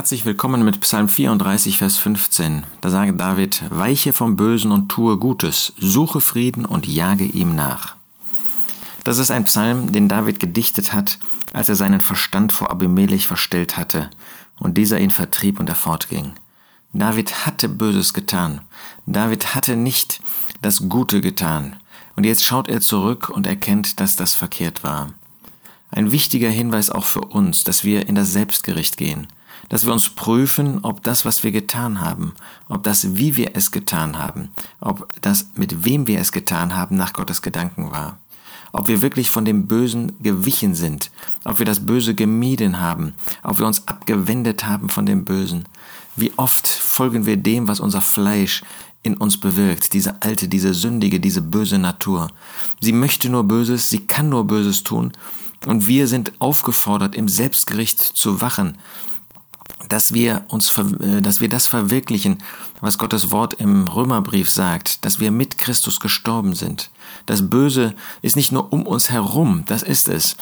Herzlich willkommen mit Psalm 34, Vers 15. Da sagt David, weiche vom Bösen und tue Gutes, suche Frieden und jage ihm nach. Das ist ein Psalm, den David gedichtet hat, als er seinen Verstand vor Abimelech verstellt hatte und dieser ihn vertrieb und er fortging. David hatte Böses getan. David hatte nicht das Gute getan. Und jetzt schaut er zurück und erkennt, dass das verkehrt war. Ein wichtiger Hinweis auch für uns, dass wir in das Selbstgericht gehen dass wir uns prüfen, ob das, was wir getan haben, ob das, wie wir es getan haben, ob das, mit wem wir es getan haben, nach Gottes Gedanken war. Ob wir wirklich von dem Bösen gewichen sind, ob wir das Böse gemieden haben, ob wir uns abgewendet haben von dem Bösen. Wie oft folgen wir dem, was unser Fleisch in uns bewirkt, diese alte, diese sündige, diese böse Natur. Sie möchte nur Böses, sie kann nur Böses tun, und wir sind aufgefordert, im Selbstgericht zu wachen, dass wir uns, äh, dass wir das verwirklichen, was Gottes Wort im Römerbrief sagt, dass wir mit Christus gestorben sind. Das Böse ist nicht nur um uns herum, das ist es.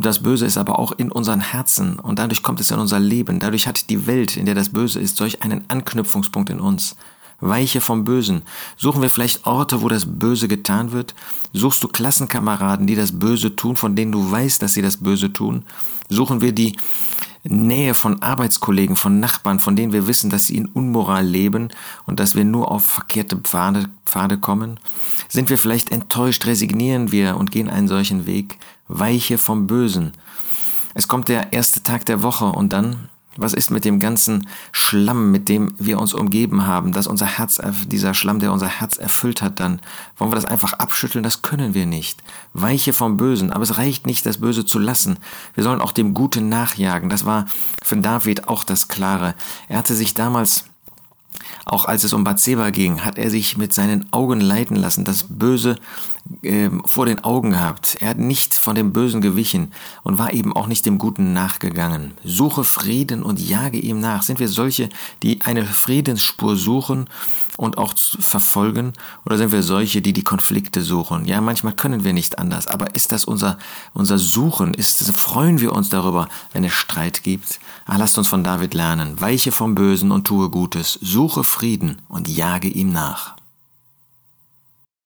Das Böse ist aber auch in unseren Herzen und dadurch kommt es in unser Leben. Dadurch hat die Welt, in der das Böse ist, solch einen Anknüpfungspunkt in uns. Weiche vom Bösen. Suchen wir vielleicht Orte, wo das Böse getan wird? Suchst du Klassenkameraden, die das Böse tun, von denen du weißt, dass sie das Böse tun? Suchen wir die Nähe von Arbeitskollegen, von Nachbarn, von denen wir wissen, dass sie in Unmoral leben und dass wir nur auf verkehrte Pfade, Pfade kommen? Sind wir vielleicht enttäuscht, resignieren wir und gehen einen solchen Weg? Weiche vom Bösen. Es kommt der erste Tag der Woche und dann was ist mit dem ganzen Schlamm, mit dem wir uns umgeben haben, dass unser Herz, dieser Schlamm, der unser Herz erfüllt hat, dann wollen wir das einfach abschütteln? Das können wir nicht. Weiche vom Bösen, aber es reicht nicht, das Böse zu lassen. Wir sollen auch dem Guten nachjagen. Das war für David auch das Klare. Er hatte sich damals auch als es um Bathseba ging, hat er sich mit seinen Augen leiten lassen, das Böse äh, vor den Augen gehabt. Er hat nicht von dem Bösen gewichen und war eben auch nicht dem Guten nachgegangen. Suche Frieden und jage ihm nach. Sind wir solche, die eine Friedensspur suchen und auch verfolgen? Oder sind wir solche, die die Konflikte suchen? Ja, manchmal können wir nicht anders. Aber ist das unser, unser Suchen? Ist, freuen wir uns darüber, wenn es Streit gibt? Ach, lasst uns von David lernen. Weiche vom Bösen und tue Gutes. Suche Frieden und jage ihm nach.